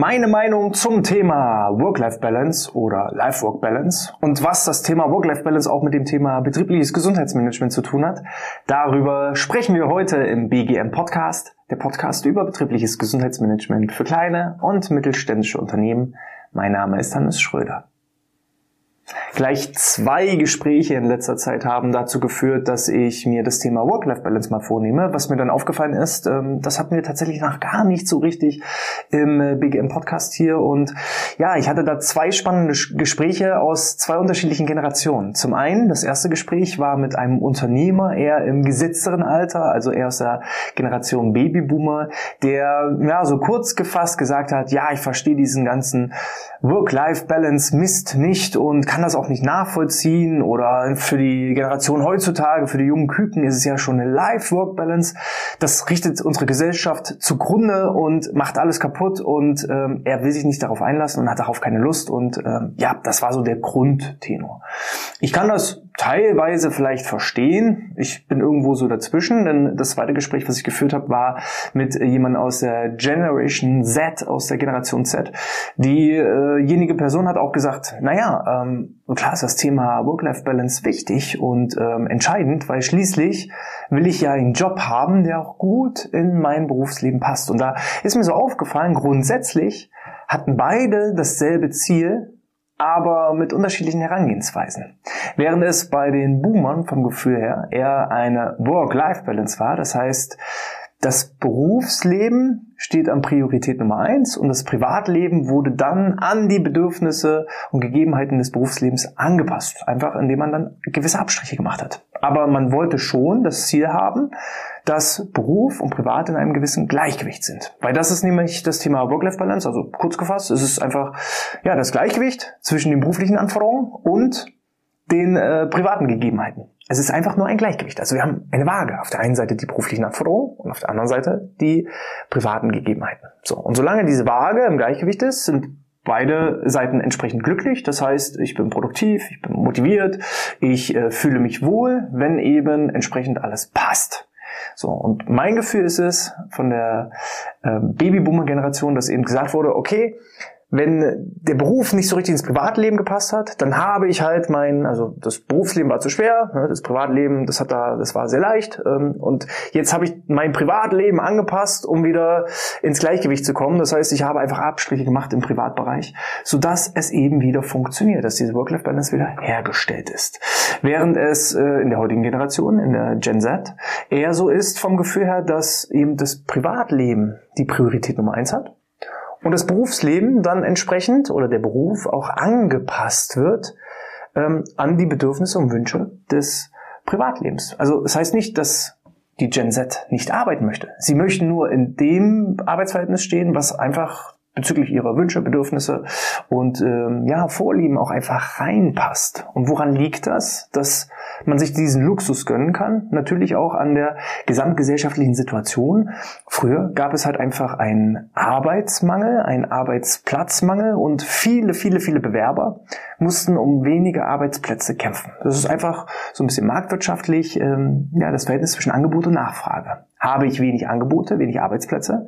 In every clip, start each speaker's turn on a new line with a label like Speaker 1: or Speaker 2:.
Speaker 1: Meine Meinung zum Thema Work-Life-Balance oder Life-Work-Balance und was das Thema Work-Life-Balance auch mit dem Thema betriebliches Gesundheitsmanagement zu tun hat, darüber sprechen wir heute im BGM Podcast, der Podcast über betriebliches Gesundheitsmanagement für kleine und mittelständische Unternehmen. Mein Name ist Hannes Schröder. Gleich zwei Gespräche in letzter Zeit haben dazu geführt, dass ich mir das Thema Work-Life-Balance mal vornehme. Was mir dann aufgefallen ist, ähm, das hatten wir tatsächlich noch gar nicht so richtig im äh, BGM-Podcast hier. Und ja, ich hatte da zwei spannende Gespräche aus zwei unterschiedlichen Generationen. Zum einen, das erste Gespräch war mit einem Unternehmer, eher im gesetzteren Alter, also eher aus der Generation Babyboomer, der ja so kurz gefasst gesagt hat, ja, ich verstehe diesen ganzen Work-Life-Balance Mist nicht und kann das auch nicht nachvollziehen oder für die Generation heutzutage, für die jungen Küken ist es ja schon eine Life-Work-Balance. Das richtet unsere Gesellschaft zugrunde und macht alles kaputt und ähm, er will sich nicht darauf einlassen und hat darauf keine Lust und ähm, ja, das war so der Grundtenor. Ich kann das teilweise vielleicht verstehen. Ich bin irgendwo so dazwischen, denn das zweite Gespräch, was ich geführt habe, war mit jemandem aus der Generation Z, aus der Generation Z. Diejenige Person hat auch gesagt, naja, ähm, klar ist das Thema Work-Life-Balance wichtig und ähm, entscheidend, weil schließlich will ich ja einen Job haben, der auch gut in mein Berufsleben passt. Und da ist mir so aufgefallen, grundsätzlich hatten beide dasselbe Ziel, aber mit unterschiedlichen Herangehensweisen. Während es bei den Boomern vom Gefühl her eher eine Work-Life-Balance war, das heißt, das Berufsleben steht an Priorität Nummer eins und das Privatleben wurde dann an die Bedürfnisse und Gegebenheiten des Berufslebens angepasst. Einfach indem man dann gewisse Abstriche gemacht hat. Aber man wollte schon das Ziel haben, dass Beruf und Privat in einem gewissen Gleichgewicht sind. Weil das ist nämlich das Thema Work-Life-Balance. Also kurz gefasst, es ist einfach ja das Gleichgewicht zwischen den beruflichen Anforderungen und den äh, privaten Gegebenheiten. Es ist einfach nur ein Gleichgewicht. Also wir haben eine Waage. Auf der einen Seite die beruflichen Anforderungen und auf der anderen Seite die privaten Gegebenheiten. So. Und solange diese Waage im Gleichgewicht ist, sind beide Seiten entsprechend glücklich. Das heißt, ich bin produktiv, ich bin motiviert, ich äh, fühle mich wohl, wenn eben entsprechend alles passt. So, und mein Gefühl ist es von der äh, Babyboomer-Generation, dass eben gesagt wurde, okay, wenn der Beruf nicht so richtig ins Privatleben gepasst hat, dann habe ich halt mein, also das Berufsleben war zu schwer, ne, das Privatleben, das hat da, das war sehr leicht ähm, und jetzt habe ich mein Privatleben angepasst, um wieder ins Gleichgewicht zu kommen. Das heißt, ich habe einfach Abstriche gemacht im Privatbereich, sodass es eben wieder funktioniert, dass diese Work-Life-Balance wieder hergestellt ist. Während es äh, in der heutigen Generation, in der Gen Z, eher so ist vom Gefühl her, dass eben das Privatleben die Priorität Nummer eins hat und das Berufsleben dann entsprechend oder der Beruf auch angepasst wird ähm, an die Bedürfnisse und Wünsche des Privatlebens. Also das heißt nicht, dass die Gen Z nicht arbeiten möchte. Sie möchten nur in dem Arbeitsverhältnis stehen, was einfach bezüglich ihrer Wünsche, Bedürfnisse und ähm, ja, Vorlieben auch einfach reinpasst. Und woran liegt das? Dass man sich diesen Luxus gönnen kann? Natürlich auch an der gesamtgesellschaftlichen Situation. Früher gab es halt einfach einen Arbeitsmangel, einen Arbeitsplatzmangel und viele, viele, viele Bewerber mussten um wenige Arbeitsplätze kämpfen. Das ist einfach so ein bisschen marktwirtschaftlich ähm, ja, das Verhältnis zwischen Angebot und Nachfrage. Habe ich wenig Angebote, wenig Arbeitsplätze,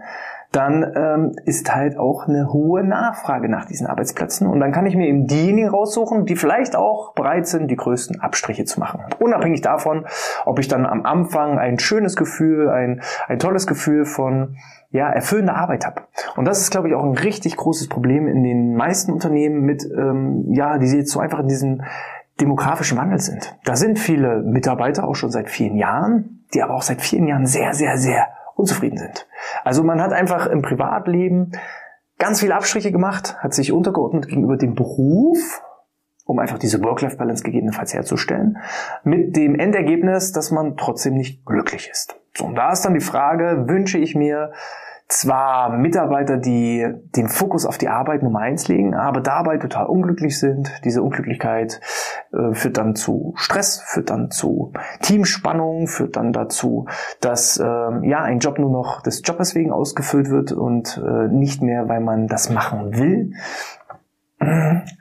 Speaker 1: dann ähm, ist halt auch eine hohe Nachfrage nach diesen Arbeitsplätzen. Und dann kann ich mir eben diejenigen raussuchen, die vielleicht auch bereit sind, die größten Abstriche zu machen. Unabhängig davon, ob ich dann am Anfang ein schönes Gefühl, ein, ein tolles Gefühl von ja, erfüllender Arbeit habe. Und das ist, glaube ich, auch ein richtig großes Problem in den meisten Unternehmen mit, ähm, ja, die jetzt so einfach in diesem demografischen Wandel sind. Da sind viele Mitarbeiter auch schon seit vielen Jahren, die aber auch seit vielen Jahren sehr, sehr, sehr unzufrieden sind. Also man hat einfach im Privatleben ganz viele Abstriche gemacht, hat sich untergeordnet gegenüber dem Beruf, um einfach diese Work-Life-Balance gegebenenfalls herzustellen, mit dem Endergebnis, dass man trotzdem nicht glücklich ist. So, und da ist dann die Frage, wünsche ich mir zwar Mitarbeiter, die den Fokus auf die Arbeit Nummer eins legen, aber dabei total unglücklich sind. Diese Unglücklichkeit äh, führt dann zu Stress, führt dann zu Teamspannung, führt dann dazu, dass äh, ja ein Job nur noch des Jobs wegen ausgefüllt wird und äh, nicht mehr, weil man das machen will.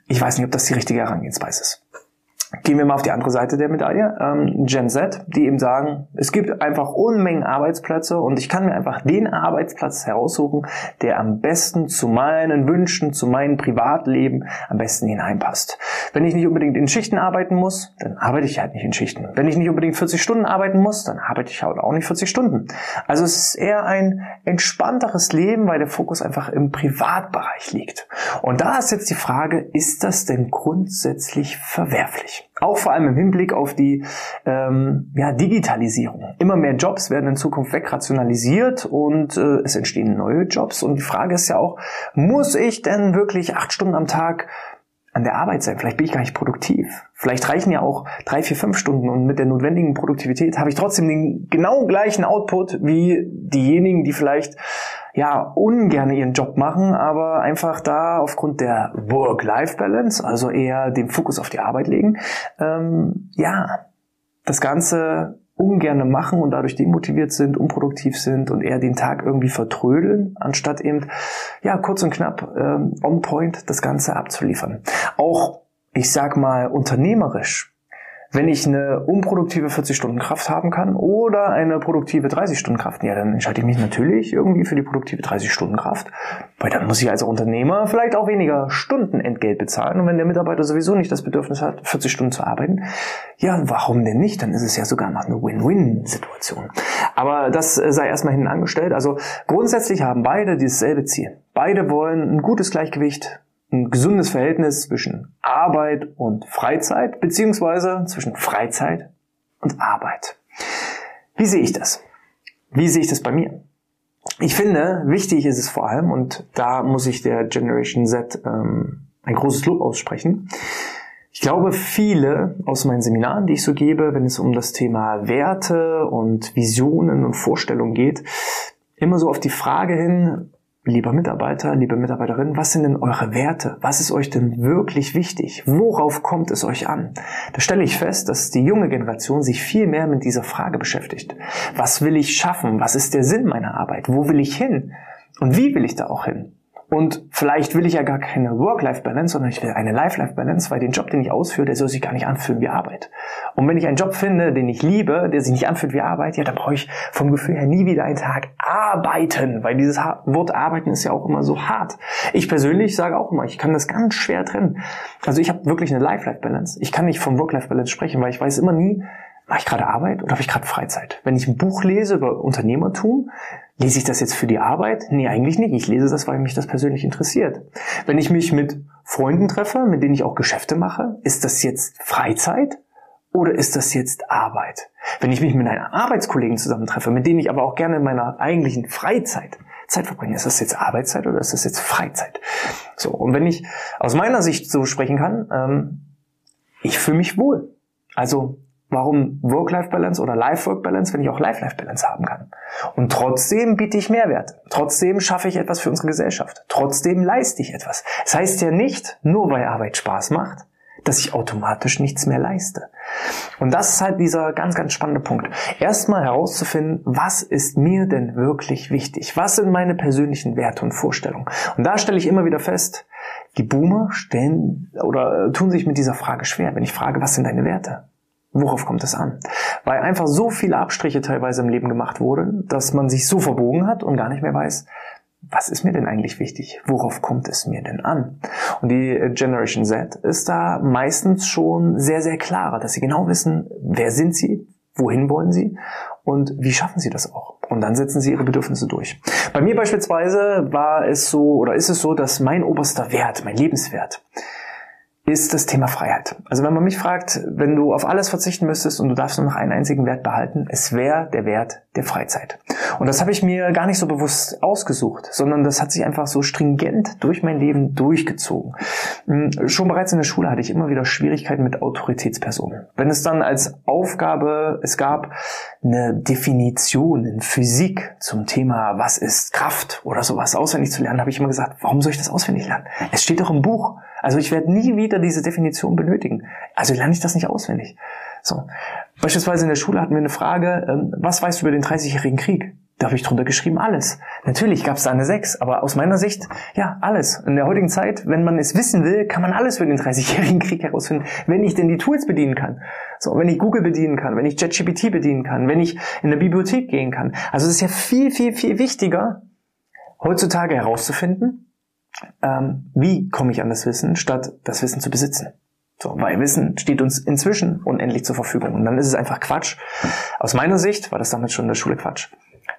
Speaker 1: Ich weiß nicht, ob das die richtige Herangehensweise ist. Gehen wir mal auf die andere Seite der Medaille, ähm, Gen Z, die eben sagen, es gibt einfach Unmengen Arbeitsplätze und ich kann mir einfach den Arbeitsplatz heraussuchen, der am besten zu meinen Wünschen, zu meinem Privatleben am besten hineinpasst. Wenn ich nicht unbedingt in Schichten arbeiten muss, dann arbeite ich halt nicht in Schichten. Wenn ich nicht unbedingt 40 Stunden arbeiten muss, dann arbeite ich halt auch nicht 40 Stunden. Also es ist eher ein entspannteres Leben, weil der Fokus einfach im Privatbereich liegt. Und da ist jetzt die Frage, ist das denn grundsätzlich verwerflich? Auch vor allem im Hinblick auf die ähm, ja, Digitalisierung. Immer mehr Jobs werden in Zukunft wegrationalisiert und äh, es entstehen neue Jobs. Und die Frage ist ja auch, muss ich denn wirklich acht Stunden am Tag an der Arbeit sein? Vielleicht bin ich gar nicht produktiv. Vielleicht reichen ja auch drei, vier, fünf Stunden und mit der notwendigen Produktivität habe ich trotzdem den genau gleichen Output wie diejenigen, die vielleicht ja ungern ihren Job machen, aber einfach da aufgrund der Work-Life-Balance, also eher den Fokus auf die Arbeit legen, ähm, ja, das Ganze ungerne machen und dadurch demotiviert sind, unproduktiv sind und eher den Tag irgendwie vertrödeln, anstatt eben, ja, kurz und knapp ähm, on point das Ganze abzuliefern. Auch, ich sag mal, unternehmerisch wenn ich eine unproduktive 40-Stunden-Kraft haben kann oder eine produktive 30-Stunden-Kraft, ja, dann entscheide ich mich natürlich irgendwie für die produktive 30-Stunden-Kraft, weil dann muss ich als Unternehmer vielleicht auch weniger Stunden Entgelt bezahlen und wenn der Mitarbeiter sowieso nicht das Bedürfnis hat, 40 Stunden zu arbeiten, ja, warum denn nicht? Dann ist es ja sogar noch eine Win-Win-Situation. Aber das äh, sei erstmal hinten angestellt. Also grundsätzlich haben beide dasselbe Ziel. Beide wollen ein gutes Gleichgewicht ein gesundes Verhältnis zwischen Arbeit und Freizeit, beziehungsweise zwischen Freizeit und Arbeit. Wie sehe ich das? Wie sehe ich das bei mir? Ich finde, wichtig ist es vor allem, und da muss ich der Generation Z ähm, ein großes Lob aussprechen. Ich glaube, viele aus meinen Seminaren, die ich so gebe, wenn es um das Thema Werte und Visionen und Vorstellungen geht, immer so auf die Frage hin, Lieber Mitarbeiter, liebe Mitarbeiterin, was sind denn eure Werte? Was ist euch denn wirklich wichtig? Worauf kommt es euch an? Da stelle ich fest, dass die junge Generation sich viel mehr mit dieser Frage beschäftigt. Was will ich schaffen? Was ist der Sinn meiner Arbeit? Wo will ich hin? Und wie will ich da auch hin? Und vielleicht will ich ja gar keine Work-Life-Balance, sondern ich will eine Life-Life-Balance, weil den Job, den ich ausführe, der soll sich gar nicht anfühlen wie Arbeit. Und wenn ich einen Job finde, den ich liebe, der sich nicht anfühlt wie Arbeit, ja, dann brauche ich vom Gefühl her nie wieder einen Tag arbeiten, weil dieses Wort arbeiten ist ja auch immer so hart. Ich persönlich sage auch immer, ich kann das ganz schwer trennen. Also ich habe wirklich eine Life-Life-Balance. Ich kann nicht vom Work-Life-Balance sprechen, weil ich weiß immer nie, mache ich gerade Arbeit oder habe ich gerade Freizeit? Wenn ich ein Buch lese über Unternehmertum, lese ich das jetzt für die Arbeit? Nee, eigentlich nicht. Ich lese das, weil mich das persönlich interessiert. Wenn ich mich mit Freunden treffe, mit denen ich auch Geschäfte mache, ist das jetzt Freizeit oder ist das jetzt Arbeit? Wenn ich mich mit einem Arbeitskollegen zusammentreffe, mit denen ich aber auch gerne in meiner eigentlichen Freizeit Zeit verbringe, ist das jetzt Arbeitszeit oder ist das jetzt Freizeit? So, und wenn ich aus meiner Sicht so sprechen kann, ähm, ich fühle mich wohl. Also Warum Work-Life-Balance oder Life-Work-Balance, wenn ich auch Life-Life-Balance haben kann? Und trotzdem biete ich Mehrwert. Trotzdem schaffe ich etwas für unsere Gesellschaft. Trotzdem leiste ich etwas. Das heißt ja nicht, nur weil Arbeit Spaß macht, dass ich automatisch nichts mehr leiste. Und das ist halt dieser ganz, ganz spannende Punkt. Erstmal herauszufinden, was ist mir denn wirklich wichtig? Was sind meine persönlichen Werte und Vorstellungen? Und da stelle ich immer wieder fest, die Boomer stellen oder tun sich mit dieser Frage schwer. Wenn ich frage, was sind deine Werte? Worauf kommt es an? Weil einfach so viele Abstriche teilweise im Leben gemacht wurden, dass man sich so verbogen hat und gar nicht mehr weiß, was ist mir denn eigentlich wichtig? Worauf kommt es mir denn an? Und die Generation Z ist da meistens schon sehr, sehr klarer, dass sie genau wissen, wer sind sie, wohin wollen sie und wie schaffen sie das auch. Und dann setzen sie ihre Bedürfnisse durch. Bei mir beispielsweise war es so oder ist es so, dass mein oberster Wert, mein Lebenswert, ist das Thema Freiheit. Also wenn man mich fragt, wenn du auf alles verzichten müsstest und du darfst nur noch einen einzigen Wert behalten, es wäre der Wert der Freizeit. Und das habe ich mir gar nicht so bewusst ausgesucht, sondern das hat sich einfach so stringent durch mein Leben durchgezogen. Hm, schon bereits in der Schule hatte ich immer wieder Schwierigkeiten mit Autoritätspersonen. Wenn es dann als Aufgabe, es gab eine Definition in Physik zum Thema, was ist Kraft oder sowas auswendig zu lernen, habe ich immer gesagt, warum soll ich das auswendig lernen? Es steht doch im Buch. Also ich werde nie wieder diese Definition benötigen. Also lerne ich das nicht auswendig. So. Beispielsweise in der Schule hatten wir eine Frage, ähm, was weißt du über den 30-jährigen Krieg? Da habe ich drunter geschrieben, alles. Natürlich gab es da eine 6, aber aus meiner Sicht, ja, alles. In der heutigen Zeit, wenn man es wissen will, kann man alles für den 30-jährigen Krieg herausfinden, wenn ich denn die Tools bedienen kann. So, wenn ich Google bedienen kann, wenn ich JetGPT bedienen kann, wenn ich in eine Bibliothek gehen kann. Also es ist ja viel, viel, viel wichtiger, heutzutage herauszufinden, ähm, wie komme ich an das Wissen, statt das Wissen zu besitzen. So, weil Wissen steht uns inzwischen unendlich zur Verfügung. Und dann ist es einfach Quatsch. Aus meiner Sicht war das damals schon in der Schule Quatsch.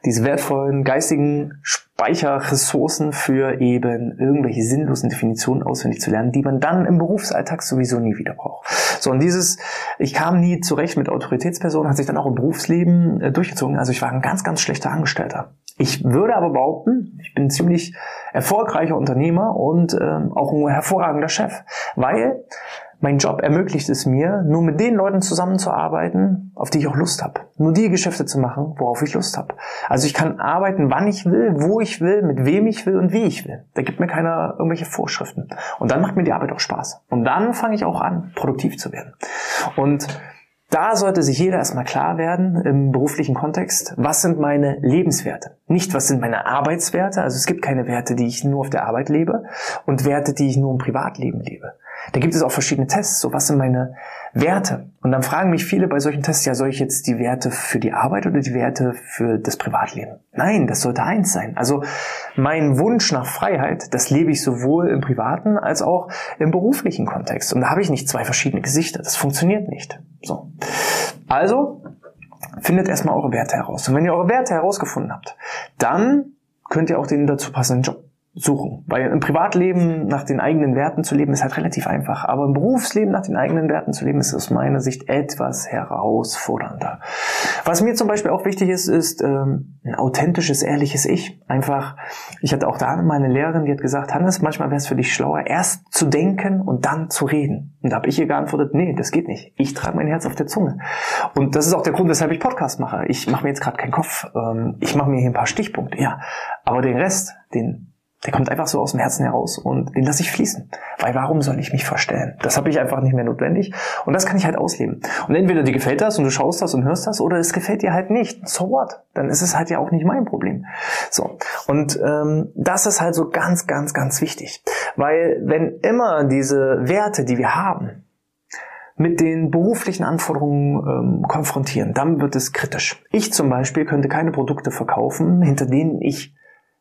Speaker 1: Diese wertvollen geistigen Speicherressourcen für eben irgendwelche sinnlosen Definitionen auswendig zu lernen, die man dann im Berufsalltag sowieso nie wieder braucht. So, und dieses, ich kam nie zurecht mit Autoritätspersonen, hat sich dann auch im Berufsleben äh, durchgezogen. Also ich war ein ganz, ganz schlechter Angestellter. Ich würde aber behaupten, ich bin ziemlich erfolgreicher Unternehmer und ähm, auch ein hervorragender Chef, weil mein Job ermöglicht es mir, nur mit den Leuten zusammenzuarbeiten, auf die ich auch Lust habe. Nur die Geschäfte zu machen, worauf ich Lust habe. Also ich kann arbeiten, wann ich will, wo ich will, mit wem ich will und wie ich will. Da gibt mir keiner irgendwelche Vorschriften. Und dann macht mir die Arbeit auch Spaß. Und dann fange ich auch an, produktiv zu werden. Und da sollte sich jeder erstmal klar werden im beruflichen Kontext, was sind meine Lebenswerte? Nicht, was sind meine Arbeitswerte? Also es gibt keine Werte, die ich nur auf der Arbeit lebe und Werte, die ich nur im Privatleben lebe. Da gibt es auch verschiedene Tests. So, was sind meine Werte? Und dann fragen mich viele bei solchen Tests, ja, soll ich jetzt die Werte für die Arbeit oder die Werte für das Privatleben? Nein, das sollte eins sein. Also mein Wunsch nach Freiheit, das lebe ich sowohl im privaten als auch im beruflichen Kontext. Und da habe ich nicht zwei verschiedene Gesichter. Das funktioniert nicht. So. Also, findet erstmal eure Werte heraus. Und wenn ihr eure Werte herausgefunden habt, dann könnt ihr auch den dazu passenden Job suchen. Weil im Privatleben nach den eigenen Werten zu leben ist halt relativ einfach. Aber im Berufsleben nach den eigenen Werten zu leben ist aus meiner Sicht etwas herausfordernder. Was mir zum Beispiel auch wichtig ist, ist ähm, ein authentisches, ehrliches Ich. Einfach, ich hatte auch da meine Lehrerin, die hat gesagt, Hannes, manchmal wäre es für dich schlauer, erst zu denken und dann zu reden. Und da habe ich ihr geantwortet, nee, das geht nicht. Ich trage mein Herz auf der Zunge. Und das ist auch der Grund, weshalb ich Podcast mache. Ich mache mir jetzt gerade keinen Kopf. Ähm, ich mache mir hier ein paar Stichpunkte, ja. Aber den Rest, den der kommt einfach so aus dem Herzen heraus und den lasse ich fließen. Weil warum soll ich mich verstellen? Das habe ich einfach nicht mehr notwendig und das kann ich halt ausleben. Und entweder dir gefällt das und du schaust das und hörst das oder es gefällt dir halt nicht. So what? Dann ist es halt ja auch nicht mein Problem. So und ähm, das ist halt so ganz, ganz, ganz wichtig, weil wenn immer diese Werte, die wir haben, mit den beruflichen Anforderungen ähm, konfrontieren, dann wird es kritisch. Ich zum Beispiel könnte keine Produkte verkaufen, hinter denen ich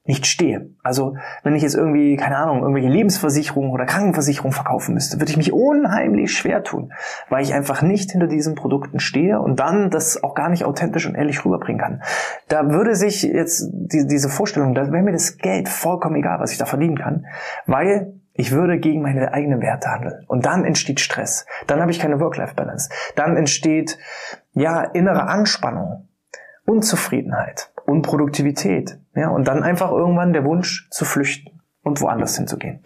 Speaker 1: nicht stehe. Also wenn ich jetzt irgendwie, keine Ahnung, irgendwelche Lebensversicherungen oder Krankenversicherungen verkaufen müsste, würde ich mich unheimlich schwer tun, weil ich einfach nicht hinter diesen Produkten stehe und dann das auch gar nicht authentisch und ehrlich rüberbringen kann. Da würde sich jetzt die, diese Vorstellung, da wäre mir das Geld vollkommen egal, was ich da verdienen kann, weil ich würde gegen meine eigenen Werte handeln. Und dann entsteht Stress. Dann habe ich keine Work-Life-Balance. Dann entsteht, ja, innere Anspannung, Unzufriedenheit. Unproduktivität. Ja, und dann einfach irgendwann der Wunsch zu flüchten und woanders hinzugehen.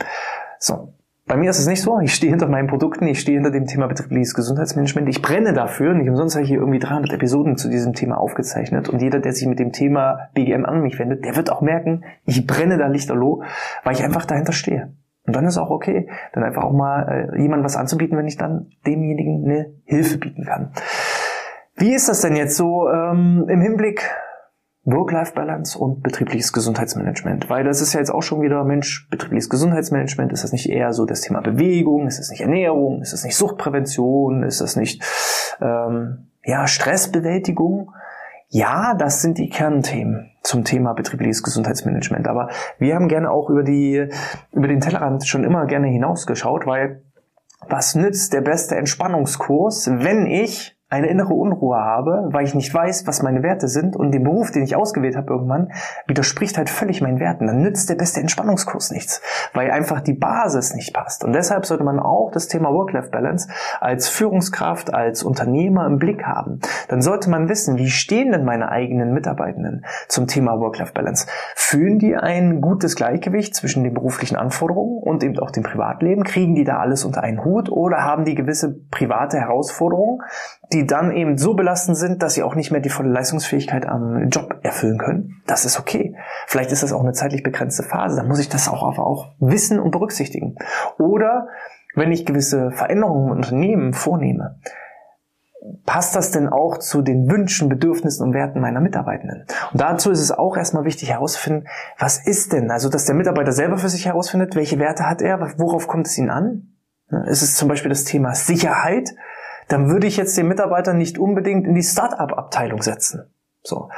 Speaker 1: So. Bei mir ist es nicht so. Ich stehe hinter meinen Produkten, ich stehe hinter dem Thema betriebliches Gesundheitsmanagement. Ich brenne dafür. Nicht umsonst habe ich hier irgendwie 300 Episoden zu diesem Thema aufgezeichnet. Und jeder, der sich mit dem Thema BGM an mich wendet, der wird auch merken, ich brenne da lichterloh, weil ich einfach dahinter stehe. Und dann ist auch okay, dann einfach auch mal äh, jemand was anzubieten, wenn ich dann demjenigen eine Hilfe bieten kann. Wie ist das denn jetzt so ähm, im Hinblick Work-Life-Balance und betriebliches Gesundheitsmanagement. Weil das ist ja jetzt auch schon wieder, Mensch, betriebliches Gesundheitsmanagement, ist das nicht eher so das Thema Bewegung, ist das nicht Ernährung, ist das nicht Suchtprävention, ist das nicht ähm, ja, Stressbewältigung? Ja, das sind die Kernthemen zum Thema betriebliches Gesundheitsmanagement. Aber wir haben gerne auch über die, über den Tellerrand schon immer gerne hinausgeschaut, weil was nützt der beste Entspannungskurs, wenn ich eine innere Unruhe habe, weil ich nicht weiß, was meine Werte sind und den Beruf, den ich ausgewählt habe irgendwann, widerspricht halt völlig meinen Werten. Dann nützt der beste Entspannungskurs nichts, weil einfach die Basis nicht passt. Und deshalb sollte man auch das Thema Work-Life-Balance als Führungskraft, als Unternehmer im Blick haben. Dann sollte man wissen, wie stehen denn meine eigenen Mitarbeitenden zum Thema Work-Life-Balance? Fühlen die ein gutes Gleichgewicht zwischen den beruflichen Anforderungen und eben auch dem Privatleben? Kriegen die da alles unter einen Hut oder haben die gewisse private Herausforderungen, die dann eben so belastend sind, dass sie auch nicht mehr die volle Leistungsfähigkeit am Job erfüllen können. Das ist okay. Vielleicht ist das auch eine zeitlich begrenzte Phase. Dann muss ich das auch aber auch wissen und berücksichtigen. Oder wenn ich gewisse Veränderungen im Unternehmen vornehme, passt das denn auch zu den Wünschen, Bedürfnissen und Werten meiner Mitarbeitenden? Und dazu ist es auch erstmal wichtig herauszufinden, was ist denn? Also, dass der Mitarbeiter selber für sich herausfindet, welche Werte hat er, worauf kommt es ihn an? Ist es zum Beispiel das Thema Sicherheit? Dann würde ich jetzt den Mitarbeiter nicht unbedingt in die Start-up-Abteilung setzen. So.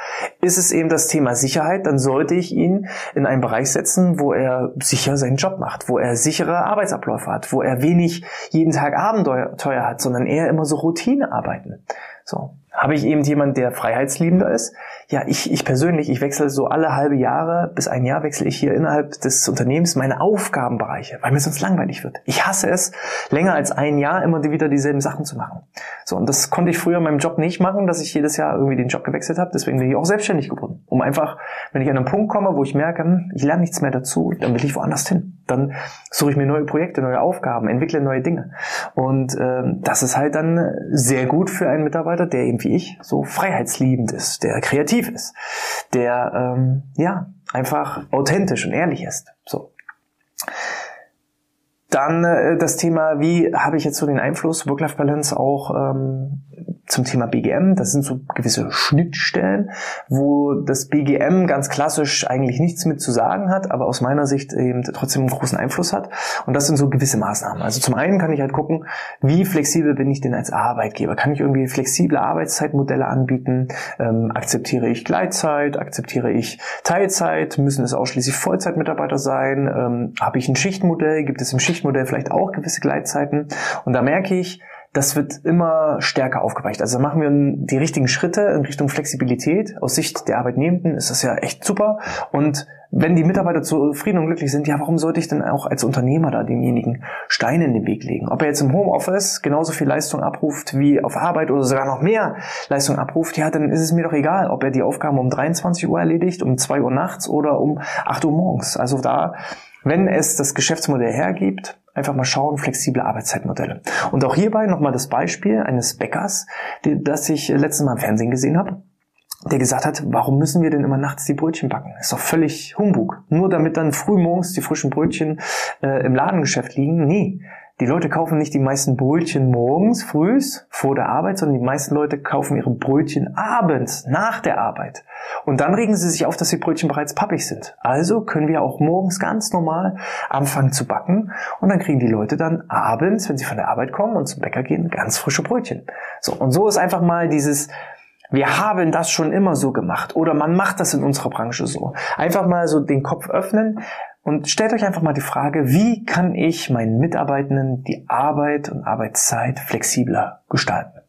Speaker 1: Ist es eben das Thema Sicherheit, dann sollte ich ihn in einen Bereich setzen, wo er sicher seinen Job macht, wo er sichere Arbeitsabläufe hat, wo er wenig jeden Tag Abenteuer hat, sondern eher immer so Routine arbeiten. So. Habe ich eben jemand, der freiheitsliebender ist? Ja, ich, ich persönlich, ich wechsle so alle halbe Jahre bis ein Jahr wechsle ich hier innerhalb des Unternehmens meine Aufgabenbereiche, weil mir sonst langweilig wird. Ich hasse es, länger als ein Jahr immer wieder dieselben Sachen zu machen. So, und das konnte ich früher in meinem Job nicht machen, dass ich jedes Jahr irgendwie den Job gewechselt habe. Deswegen bin ich auch selbstständig geworden. Um einfach, wenn ich an einen Punkt komme, wo ich merke, hm, ich lerne nichts mehr dazu, dann will ich woanders hin. Dann suche ich mir neue Projekte, neue Aufgaben, entwickle neue Dinge. Und ähm, das ist halt dann sehr gut für einen Mitarbeiter, der eben wie ich so freiheitsliebend ist, der kreativ ist, der ähm, ja einfach authentisch und ehrlich ist. So. Dann äh, das Thema, wie habe ich jetzt so den Einfluss Work-Life-Balance auch ähm, zum Thema BGM. Das sind so gewisse Schnittstellen, wo das BGM ganz klassisch eigentlich nichts mit zu sagen hat, aber aus meiner Sicht eben trotzdem einen großen Einfluss hat. Und das sind so gewisse Maßnahmen. Also zum einen kann ich halt gucken, wie flexibel bin ich denn als Arbeitgeber? Kann ich irgendwie flexible Arbeitszeitmodelle anbieten? Ähm, akzeptiere ich Gleitzeit? Akzeptiere ich Teilzeit? Müssen es ausschließlich Vollzeitmitarbeiter sein? Ähm, Habe ich ein Schichtmodell? Gibt es im Schichtmodell vielleicht auch gewisse Gleitzeiten? Und da merke ich, das wird immer stärker aufgeweicht. Also machen wir die richtigen Schritte in Richtung Flexibilität. Aus Sicht der Arbeitnehmenden ist das ja echt super. Und wenn die Mitarbeiter zufrieden und glücklich sind, ja, warum sollte ich denn auch als Unternehmer da demjenigen Steine in den Weg legen? Ob er jetzt im Homeoffice genauso viel Leistung abruft wie auf Arbeit oder sogar noch mehr Leistung abruft, ja, dann ist es mir doch egal, ob er die Aufgaben um 23 Uhr erledigt, um 2 Uhr nachts oder um 8 Uhr morgens. Also da, wenn es das Geschäftsmodell hergibt, Einfach mal schauen, flexible Arbeitszeitmodelle. Und auch hierbei nochmal das Beispiel eines Bäckers, das ich letztes Mal im Fernsehen gesehen habe der gesagt hat, warum müssen wir denn immer nachts die Brötchen backen? Ist doch völlig Humbug. Nur damit dann früh morgens die frischen Brötchen äh, im Ladengeschäft liegen? Nee, die Leute kaufen nicht die meisten Brötchen morgens, frühs, vor der Arbeit, sondern die meisten Leute kaufen ihre Brötchen abends, nach der Arbeit. Und dann regen sie sich auf, dass die Brötchen bereits pappig sind. Also können wir auch morgens ganz normal anfangen zu backen und dann kriegen die Leute dann abends, wenn sie von der Arbeit kommen und zum Bäcker gehen, ganz frische Brötchen. So, und so ist einfach mal dieses, wir haben das schon immer so gemacht oder man macht das in unserer Branche so. Einfach mal so den Kopf öffnen. Und stellt euch einfach mal die Frage, wie kann ich meinen Mitarbeitenden die Arbeit und Arbeitszeit flexibler gestalten?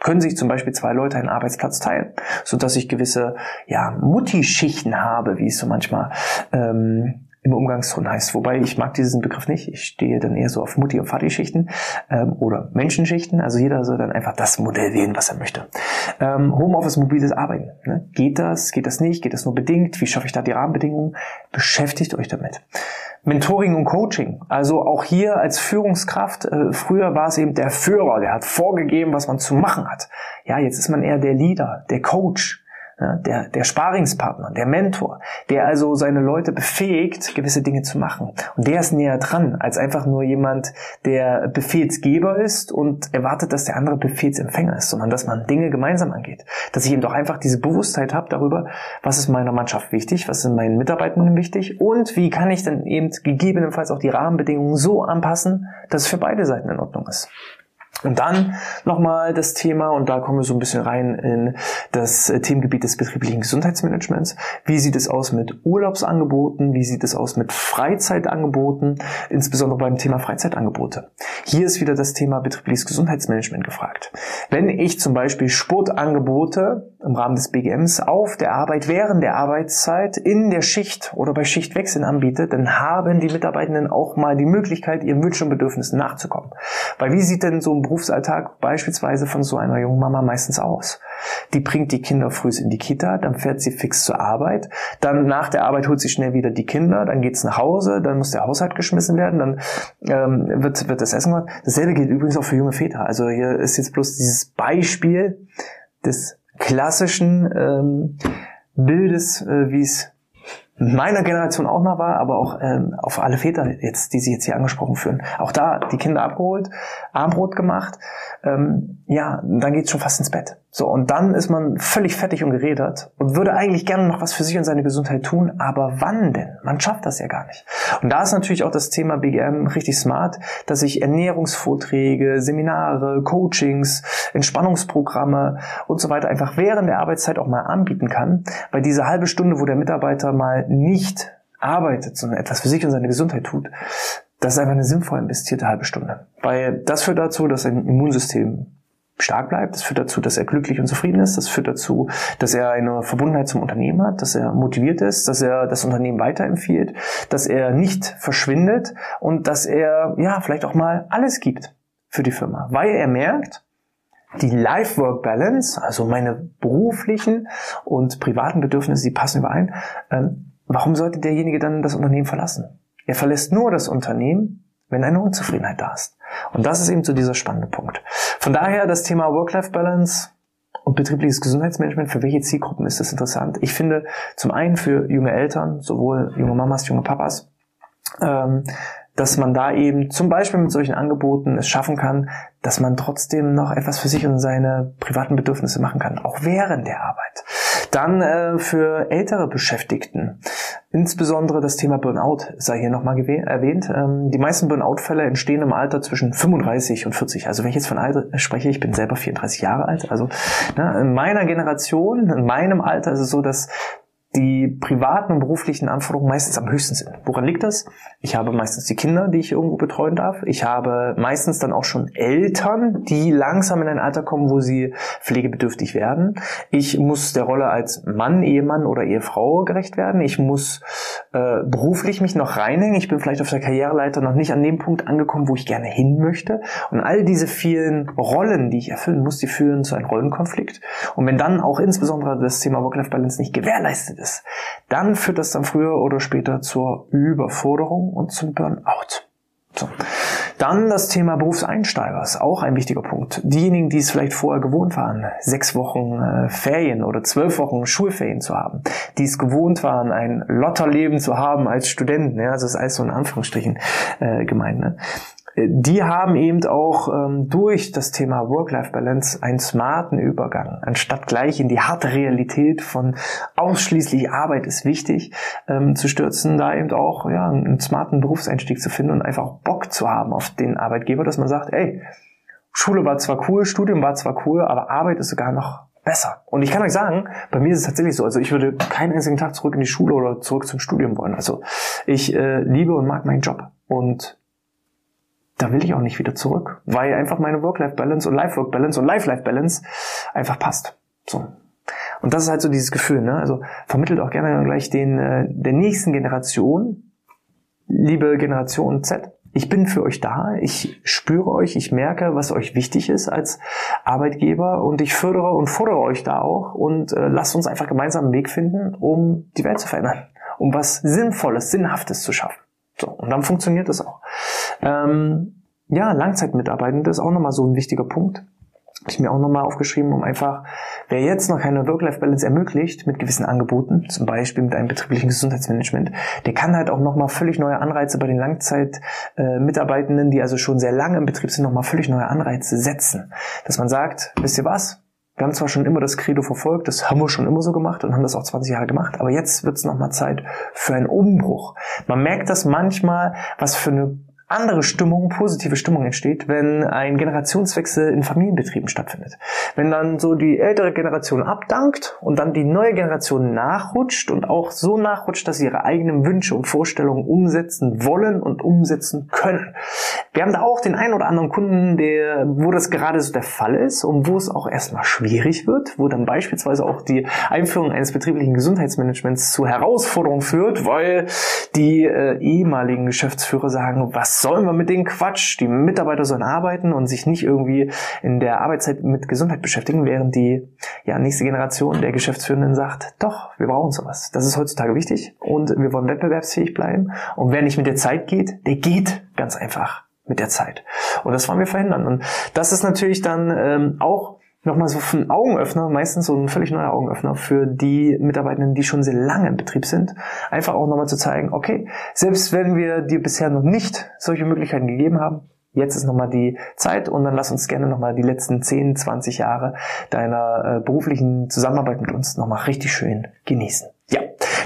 Speaker 1: Können sich zum Beispiel zwei Leute einen Arbeitsplatz teilen, so dass ich gewisse ja, Mutti-Schichten habe, wie es so manchmal ähm, im Umgangston heißt. Wobei ich mag diesen Begriff nicht. Ich stehe dann eher so auf Mutti- und Vati-Schichten ähm, oder Menschenschichten. Also jeder soll dann einfach das Modell wählen, was er möchte. Ähm, Homeoffice, mobiles Arbeiten. Ne? Geht das? Geht das nicht? Geht das nur bedingt? Wie schaffe ich da die Rahmenbedingungen? Beschäftigt euch damit. Mentoring und Coaching. Also auch hier als Führungskraft, äh, früher war es eben der Führer, der hat vorgegeben, was man zu machen hat. Ja, jetzt ist man eher der Leader, der Coach, ja, der, der Sparingspartner, der Mentor, der also seine Leute befähigt, gewisse Dinge zu machen. Und der ist näher dran als einfach nur jemand, der Befehlsgeber ist und erwartet, dass der andere Befehlsempfänger ist, sondern dass man Dinge gemeinsam angeht. Dass ich eben doch einfach diese Bewusstheit habe darüber, was ist meiner Mannschaft wichtig, was sind meinen Mitarbeitenden wichtig und wie kann ich dann eben gegebenenfalls auch die Rahmenbedingungen so anpassen, dass es für beide Seiten in Ordnung ist. Und dann nochmal das Thema, und da kommen wir so ein bisschen rein in das äh, Themengebiet des betrieblichen Gesundheitsmanagements. Wie sieht es aus mit Urlaubsangeboten? Wie sieht es aus mit Freizeitangeboten? Insbesondere beim Thema Freizeitangebote. Hier ist wieder das Thema betriebliches Gesundheitsmanagement gefragt. Wenn ich zum Beispiel Sportangebote im Rahmen des BGMs auf der Arbeit während der Arbeitszeit in der Schicht oder bei Schichtwechseln anbiete, dann haben die Mitarbeitenden auch mal die Möglichkeit, ihren Wünschen und Bedürfnissen nachzukommen. Weil wie sieht denn so ein Berufsalltag beispielsweise von so einer jungen Mama meistens aus? Die bringt die Kinder früh in die Kita, dann fährt sie fix zur Arbeit, dann nach der Arbeit holt sie schnell wieder die Kinder, dann geht's nach Hause, dann muss der Haushalt geschmissen werden, dann ähm, wird, wird das Essen gemacht. Dasselbe gilt übrigens auch für junge Väter. Also hier ist jetzt bloß dieses Beispiel des klassischen ähm, Bildes, äh, wie es meiner Generation auch noch war, aber auch ähm, auf alle Väter jetzt, die sie jetzt hier angesprochen führen. Auch da die Kinder abgeholt, Armbrot gemacht, ähm, ja, dann geht's schon fast ins Bett. So, und dann ist man völlig fertig und geredet und würde eigentlich gerne noch was für sich und seine Gesundheit tun, aber wann denn? Man schafft das ja gar nicht. Und da ist natürlich auch das Thema BGM richtig smart, dass ich Ernährungsvorträge, Seminare, Coachings, Entspannungsprogramme und so weiter einfach während der Arbeitszeit auch mal anbieten kann, weil diese halbe Stunde, wo der Mitarbeiter mal nicht arbeitet, sondern etwas für sich und seine Gesundheit tut, das ist einfach eine sinnvoll investierte halbe Stunde. Weil das führt dazu, dass ein Immunsystem stark bleibt. Das führt dazu, dass er glücklich und zufrieden ist. Das führt dazu, dass er eine Verbundenheit zum Unternehmen hat, dass er motiviert ist, dass er das Unternehmen weiterempfiehlt, dass er nicht verschwindet und dass er, ja, vielleicht auch mal alles gibt für die Firma. Weil er merkt, die Life-Work-Balance, also meine beruflichen und privaten Bedürfnisse, die passen überein. Ähm, warum sollte derjenige dann das Unternehmen verlassen? Er verlässt nur das Unternehmen, wenn eine Unzufriedenheit da ist. Und das ist eben so dieser spannende Punkt. Von daher das Thema Work-Life-Balance und betriebliches Gesundheitsmanagement, für welche Zielgruppen ist das interessant? Ich finde zum einen für junge Eltern, sowohl junge Mamas, junge Papas, ähm, dass man da eben zum Beispiel mit solchen Angeboten es schaffen kann, dass man trotzdem noch etwas für sich und seine privaten Bedürfnisse machen kann, auch während der Arbeit. Dann äh, für ältere Beschäftigten, insbesondere das Thema Burnout sei hier nochmal erwähnt. Ähm, die meisten Burnout-Fälle entstehen im Alter zwischen 35 und 40. Also wenn ich jetzt von Alter spreche, ich bin selber 34 Jahre alt, also ne, in meiner Generation, in meinem Alter ist es so, dass die privaten und beruflichen Anforderungen meistens am höchsten sind. Woran liegt das? Ich habe meistens die Kinder, die ich irgendwo betreuen darf. Ich habe meistens dann auch schon Eltern, die langsam in ein Alter kommen, wo sie pflegebedürftig werden. Ich muss der Rolle als Mann, Ehemann oder Ehefrau gerecht werden. Ich muss äh, beruflich mich noch reinhängen. Ich bin vielleicht auf der Karriereleiter noch nicht an dem Punkt angekommen, wo ich gerne hin möchte. Und all diese vielen Rollen, die ich erfüllen muss, die führen zu einem Rollenkonflikt. Und wenn dann auch insbesondere das Thema Work-Life-Balance nicht gewährleistet ist, dann führt das dann früher oder später zur Überforderung und zum Burnout. So. Dann das Thema Berufseinsteiger ist auch ein wichtiger Punkt. Diejenigen, die es vielleicht vorher gewohnt waren, sechs Wochen äh, Ferien oder zwölf Wochen Schulferien zu haben, die es gewohnt waren, ein Lotterleben zu haben als Studenten, ja, das ist alles so in Anführungsstrichen äh, gemeint, ne? Die haben eben auch ähm, durch das Thema Work-Life-Balance einen smarten Übergang. Anstatt gleich in die harte Realität von ausschließlich Arbeit ist wichtig, ähm, zu stürzen, da eben auch ja, einen smarten Berufseinstieg zu finden und einfach Bock zu haben auf den Arbeitgeber, dass man sagt, ey, Schule war zwar cool, Studium war zwar cool, aber Arbeit ist sogar noch besser. Und ich kann euch sagen, bei mir ist es tatsächlich so. Also ich würde keinen einzigen Tag zurück in die Schule oder zurück zum Studium wollen. Also ich äh, liebe und mag meinen Job. Und da will ich auch nicht wieder zurück, weil einfach meine Work-Life-Balance und Life-Work-Balance und Life-Life-Balance einfach passt. So. Und das ist halt so dieses Gefühl, ne? Also vermittelt auch gerne gleich den äh, der nächsten Generation, liebe Generation Z. Ich bin für euch da, ich spüre euch, ich merke, was euch wichtig ist als Arbeitgeber und ich fördere und fordere euch da auch und äh, lasst uns einfach gemeinsam einen Weg finden, um die Welt zu verändern, um was Sinnvolles, Sinnhaftes zu schaffen. So, und dann funktioniert das auch. Ähm, ja, Langzeitmitarbeitende ist auch nochmal so ein wichtiger Punkt. Habe ich mir auch nochmal aufgeschrieben, um einfach, wer jetzt noch keine Work-Life-Balance ermöglicht mit gewissen Angeboten, zum Beispiel mit einem betrieblichen Gesundheitsmanagement, der kann halt auch nochmal völlig neue Anreize bei den Langzeitmitarbeitenden, die also schon sehr lange im Betrieb sind, nochmal völlig neue Anreize setzen. Dass man sagt, wisst ihr was? Wir haben zwar schon immer das Credo verfolgt, das haben wir schon immer so gemacht und haben das auch 20 Jahre gemacht, aber jetzt wird es nochmal Zeit für einen Umbruch. Man merkt das manchmal, was für eine andere Stimmung, positive Stimmung entsteht, wenn ein Generationswechsel in Familienbetrieben stattfindet. Wenn dann so die ältere Generation abdankt und dann die neue Generation nachrutscht und auch so nachrutscht, dass sie ihre eigenen Wünsche und Vorstellungen umsetzen wollen und umsetzen können. Wir haben da auch den einen oder anderen Kunden, der, wo das gerade so der Fall ist und wo es auch erstmal schwierig wird, wo dann beispielsweise auch die Einführung eines betrieblichen Gesundheitsmanagements zu Herausforderungen führt, weil die äh, ehemaligen Geschäftsführer sagen, was sollen wir mit den Quatsch? Die Mitarbeiter sollen arbeiten und sich nicht irgendwie in der Arbeitszeit mit Gesundheit beschäftigen, während die ja, nächste Generation der Geschäftsführenden sagt, doch, wir brauchen sowas. Das ist heutzutage wichtig und wir wollen wettbewerbsfähig bleiben. Und wer nicht mit der Zeit geht, der geht ganz einfach mit der Zeit. Und das wollen wir verhindern. Und das ist natürlich dann ähm, auch nochmal so ein Augenöffner, meistens so ein völlig neuer Augenöffner für die Mitarbeitenden, die schon sehr lange im Betrieb sind. Einfach auch nochmal zu zeigen, okay, selbst wenn wir dir bisher noch nicht solche Möglichkeiten gegeben haben, jetzt ist nochmal die Zeit und dann lass uns gerne nochmal die letzten 10, 20 Jahre deiner äh, beruflichen Zusammenarbeit mit uns nochmal richtig schön genießen.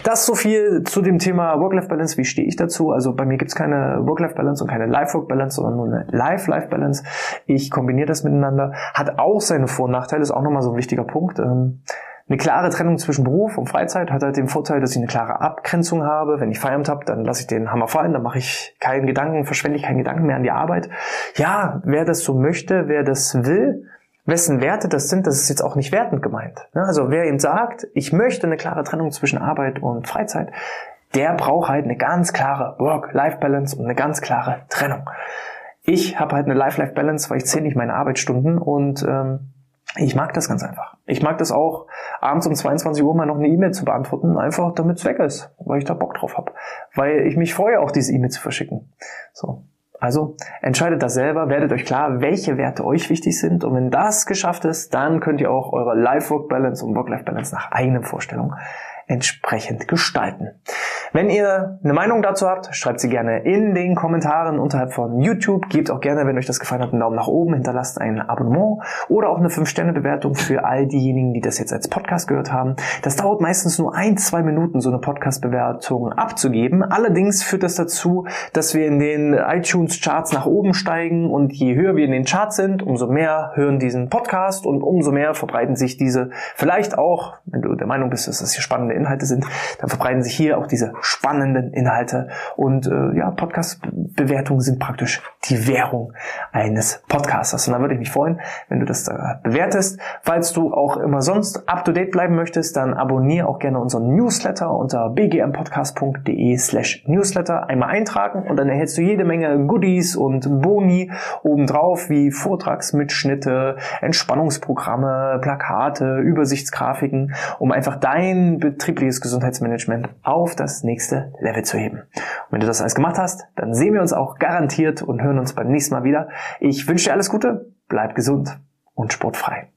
Speaker 1: Das so viel zu dem Thema Work-Life-Balance. Wie stehe ich dazu? Also bei mir gibt's keine Work-Life-Balance und keine Life-Work-Balance, sondern nur eine Life-Life-Balance. Ich kombiniere das miteinander. Hat auch seine Vor- und Nachteile, ist auch nochmal so ein wichtiger Punkt. Ähm, eine klare Trennung zwischen Beruf und Freizeit hat halt den Vorteil, dass ich eine klare Abgrenzung habe. Wenn ich Feierabend habe, dann lasse ich den Hammer fallen, dann mache ich keinen Gedanken, verschwende ich keinen Gedanken mehr an die Arbeit. Ja, wer das so möchte, wer das will, wessen Werte das sind, das ist jetzt auch nicht wertend gemeint. Ne? Also wer ihm sagt, ich möchte eine klare Trennung zwischen Arbeit und Freizeit, der braucht halt eine ganz klare Work-Life-Balance und eine ganz klare Trennung. Ich habe halt eine Life-Life-Balance, weil ich zähle nicht meine Arbeitsstunden und ähm, ich mag das ganz einfach. Ich mag das auch, abends um 22 Uhr mal noch eine E-Mail zu beantworten, einfach damit es weg ist, weil ich da Bock drauf habe. Weil ich mich freue, auch diese E-Mail zu verschicken. So. Also entscheidet das selber, werdet euch klar, welche Werte euch wichtig sind und wenn das geschafft ist, dann könnt ihr auch eure Life-Work-Balance und Work-Life-Balance nach eigenen Vorstellungen entsprechend gestalten. Wenn ihr eine Meinung dazu habt, schreibt sie gerne in den Kommentaren unterhalb von YouTube. Gebt auch gerne, wenn euch das gefallen hat, einen Daumen nach oben, hinterlasst ein Abonnement oder auch eine 5-Sterne-Bewertung für all diejenigen, die das jetzt als Podcast gehört haben. Das dauert meistens nur ein, zwei Minuten, so eine Podcast-Bewertung abzugeben. Allerdings führt das dazu, dass wir in den iTunes-Charts nach oben steigen und je höher wir in den Charts sind, umso mehr hören diesen Podcast und umso mehr verbreiten sich diese vielleicht auch, wenn du der Meinung bist, dass das hier spannende Inhalte sind, dann verbreiten sich hier auch diese spannenden Inhalte. Und äh, ja, Podcast-Bewertungen sind praktisch die Währung eines Podcasters. Und da würde ich mich freuen, wenn du das da bewertest. Falls du auch immer sonst up-to-date bleiben möchtest, dann abonniere auch gerne unseren Newsletter unter bgmpodcast.de slash newsletter. Einmal eintragen und dann erhältst du jede Menge Goodies und Boni obendrauf, wie Vortragsmitschnitte, Entspannungsprogramme, Plakate, Übersichtsgrafiken, um einfach dein betriebliches Gesundheitsmanagement auf das nächste Level zu heben. Und wenn du das alles gemacht hast, dann sehen wir uns auch garantiert und hören uns beim nächsten Mal wieder. Ich wünsche dir alles Gute, bleib gesund und sportfrei.